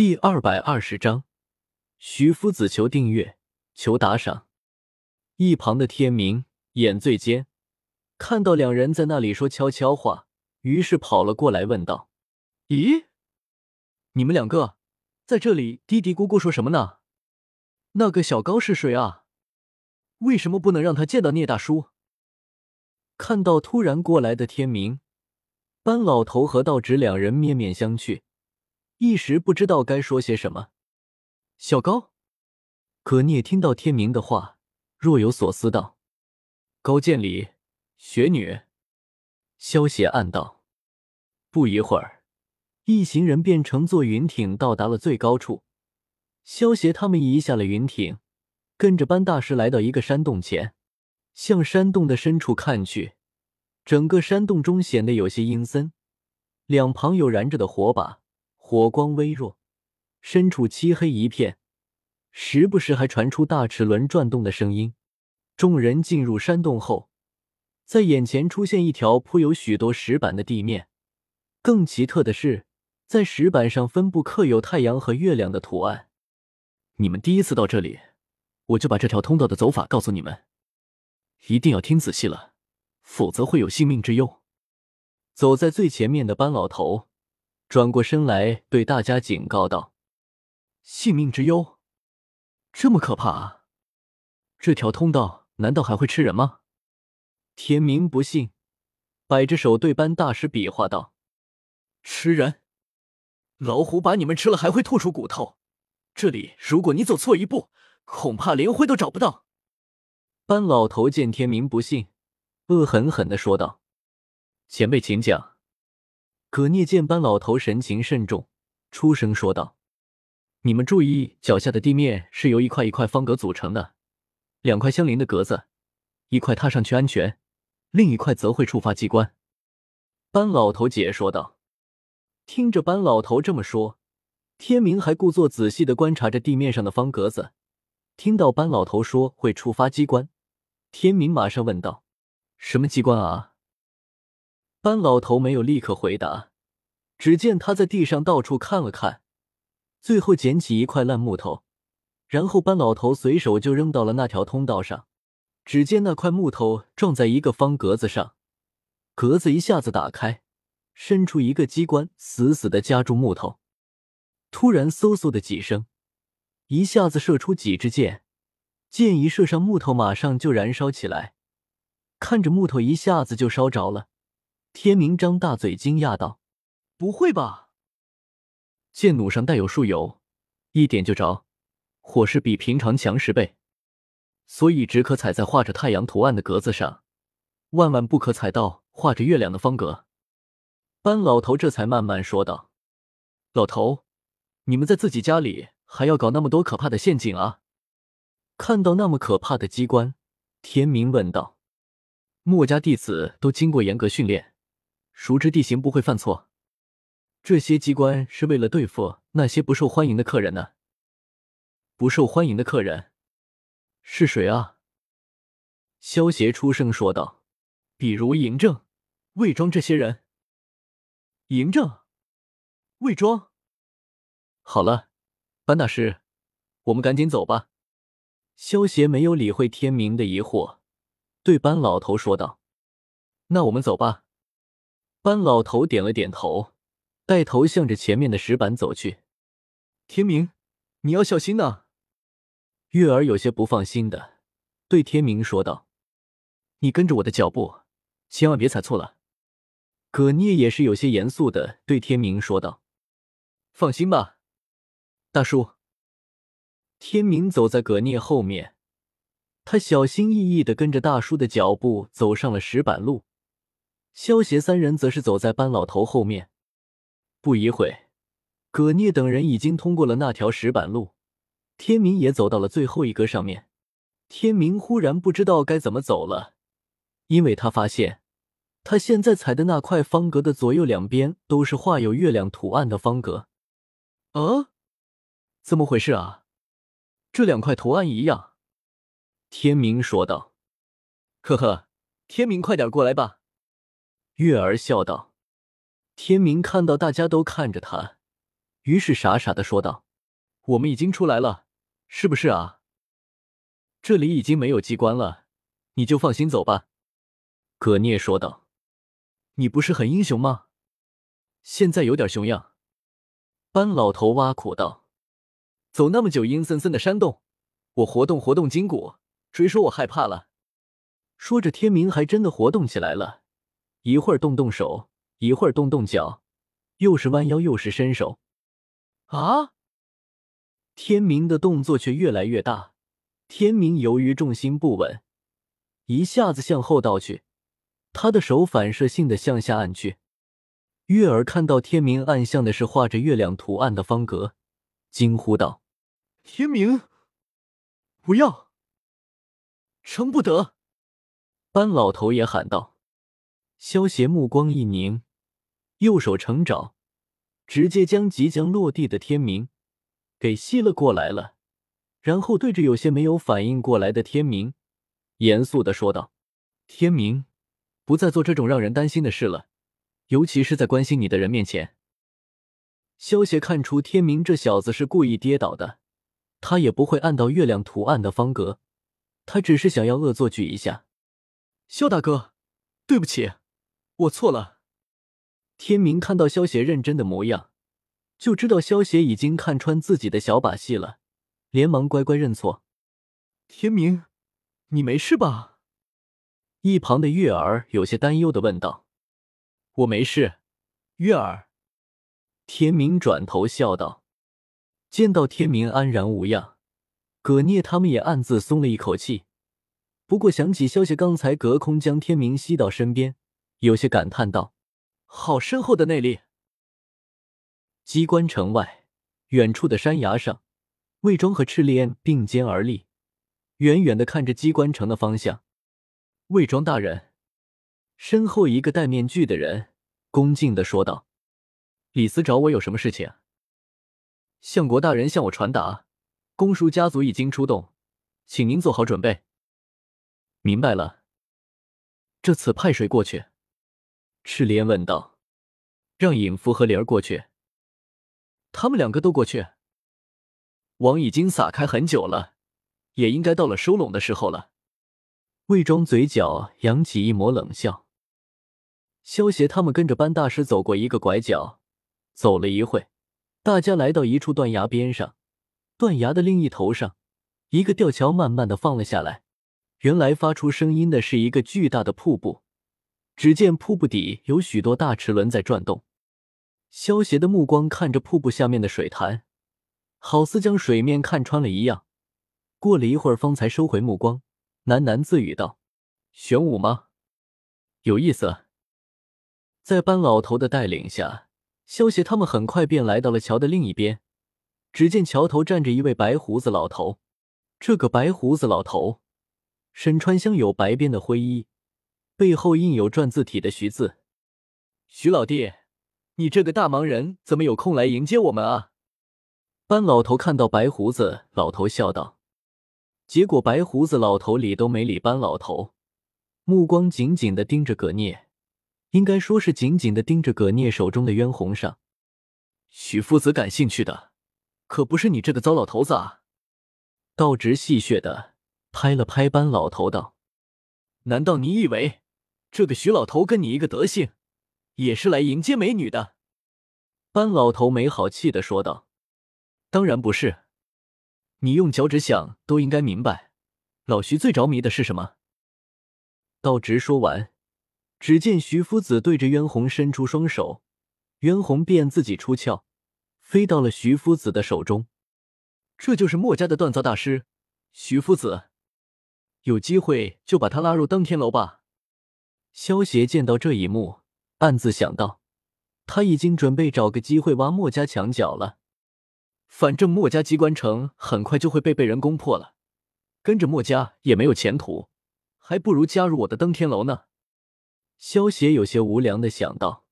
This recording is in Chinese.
第二百二十章，徐夫子求订阅，求打赏。一旁的天明眼最尖，看到两人在那里说悄悄话，于是跑了过来问道：“咦，你们两个在这里嘀嘀咕咕说什么呢？那个小高是谁啊？为什么不能让他见到聂大叔？”看到突然过来的天明，班老头和道直两人面面相觑。一时不知道该说些什么。小高，可聂听到天明的话，若有所思道：“高渐离，雪女。”萧邪暗道。不一会儿，一行人便乘坐云艇到达了最高处。萧邪他们移下了云艇，跟着班大师来到一个山洞前，向山洞的深处看去，整个山洞中显得有些阴森，两旁有燃着的火把。火光微弱，深处漆黑一片，时不时还传出大齿轮转动的声音。众人进入山洞后，在眼前出现一条铺有许多石板的地面。更奇特的是，在石板上分布刻有太阳和月亮的图案。你们第一次到这里，我就把这条通道的走法告诉你们，一定要听仔细了，否则会有性命之忧。走在最前面的班老头。转过身来，对大家警告道：“性命之忧，这么可怕啊！这条通道难道还会吃人吗？”天明不信，摆着手对班大师比划道：“吃人？老虎把你们吃了还会吐出骨头？这里如果你走错一步，恐怕连灰都找不到。”班老头见天明不信，恶狠狠的说道：“前辈，请讲。”葛聂见班老头神情慎重，出声说道：“你们注意，脚下的地面是由一块一块方格组成的，两块相邻的格子，一块踏上去安全，另一块则会触发机关。”班老头解说道。听着班老头这么说，天明还故作仔细的观察着地面上的方格子。听到班老头说会触发机关，天明马上问道：“什么机关啊？”班老头没有立刻回答，只见他在地上到处看了看，最后捡起一块烂木头，然后班老头随手就扔到了那条通道上。只见那块木头撞在一个方格子上，格子一下子打开，伸出一个机关，死死的夹住木头。突然，嗖嗖的几声，一下子射出几支箭，箭一射上木头，马上就燃烧起来。看着木头一下子就烧着了。天明张大嘴，惊讶道：“不会吧？剑弩上带有树油，一点就着，火势比平常强十倍，所以只可踩在画着太阳图案的格子上，万万不可踩到画着月亮的方格。”班老头这才慢慢说道：“老头，你们在自己家里还要搞那么多可怕的陷阱啊？”看到那么可怕的机关，天明问道：“墨家弟子都经过严格训练。”熟知地形不会犯错，这些机关是为了对付那些不受欢迎的客人呢。不受欢迎的客人是谁啊？萧协出声说道：“比如嬴政、魏庄这些人。”嬴政、魏庄。好了，班大师，我们赶紧走吧。萧协没有理会天明的疑惑，对班老头说道：“那我们走吧。”班老头点了点头，带头向着前面的石板走去。天明，你要小心呐！月儿有些不放心的对天明说道：“你跟着我的脚步，千万别踩错了。”葛聂也是有些严肃的对天明说道：“放心吧，大叔。”天明走在葛聂后面，他小心翼翼的跟着大叔的脚步走上了石板路。萧协三人则是走在班老头后面。不一会，葛聂等人已经通过了那条石板路，天明也走到了最后一个上面。天明忽然不知道该怎么走了，因为他发现他现在踩的那块方格的左右两边都是画有月亮图案的方格。啊，怎么回事啊？这两块图案一样。天明说道：“呵呵，天明，快点过来吧。”月儿笑道：“天明看到大家都看着他，于是傻傻的说道：“我们已经出来了，是不是啊？这里已经没有机关了，你就放心走吧。”葛聂说道：“你不是很英雄吗？现在有点熊样。”班老头挖苦道：“走那么久阴森森的山洞，我活动活动筋骨，谁说我害怕了？”说着，天明还真的活动起来了，一会儿动动手，一会儿动动脚，又是弯腰，又是伸手。啊！天明的动作却越来越大。天明由于重心不稳，一下子向后倒去，他的手反射性的向下按去。月儿看到天明按向的是画着月亮图案的方格，惊呼道：“天明，不要！撑不得！”班老头也喊道。萧邪目光一凝，右手成爪，直接将即将落地的天明给吸了过来了，然后对着有些没有反应过来的天明，严肃的说道：“天明，不再做这种让人担心的事了。”尤其是在关心你的人面前，萧邪看出天明这小子是故意跌倒的，他也不会按到月亮图案的方格，他只是想要恶作剧一下。萧大哥，对不起，我错了。天明看到萧邪认真的模样，就知道萧邪已经看穿自己的小把戏了，连忙乖乖认错。天明，你没事吧？一旁的月儿有些担忧的问道。我没事，月儿。天明转头笑道：“见到天明安然无恙，葛聂他们也暗自松了一口气。不过想起萧邪刚才隔空将天明吸到身边，有些感叹道：‘好深厚的内力。’”机关城外，远处的山崖上，魏庄和赤练并肩而立，远远的看着机关城的方向。魏庄大人。身后一个戴面具的人恭敬的说道：“李斯找我有什么事情？”相国大人向我传达，公叔家族已经出动，请您做好准备。明白了。这次派谁过去？赤莲问道。让尹福和灵儿过去。他们两个都过去。网已经撒开很久了，也应该到了收拢的时候了。魏庄嘴角扬起一抹冷笑。萧协他们跟着班大师走过一个拐角，走了一会，大家来到一处断崖边上。断崖的另一头上，一个吊桥慢慢的放了下来。原来发出声音的是一个巨大的瀑布。只见瀑布底有许多大齿轮在转动。萧协的目光看着瀑布下面的水潭，好似将水面看穿了一样。过了一会儿，方才收回目光，喃喃自语道：“玄武吗？有意思。”在班老头的带领下，萧协他们很快便来到了桥的另一边。只见桥头站着一位白胡子老头，这个白胡子老头身穿镶有白边的灰衣，背后印有篆字体的“徐”字。徐老弟，你这个大忙人怎么有空来迎接我们啊？班老头看到白胡子老头笑道。结果白胡子老头理都没理班老头，目光紧紧的盯着葛聂。应该说是紧紧的盯着葛聂手中的渊红上。许夫子感兴趣的，可不是你这个糟老头子啊！道直戏谑的拍了拍班老头道：“难道你以为这个徐老头跟你一个德行，也是来迎接美女的？”班老头没好气的说道：“当然不是，你用脚趾想都应该明白，老徐最着迷的是什么。”道直说完。只见徐夫子对着渊红伸出双手，渊红便自己出鞘，飞到了徐夫子的手中。这就是墨家的锻造大师徐夫子，有机会就把他拉入登天楼吧。萧协见到这一幕，暗自想到，他已经准备找个机会挖墨家墙角了。反正墨家机关城很快就会被被人攻破了，跟着墨家也没有前途，还不如加入我的登天楼呢。萧协有些无良的想到。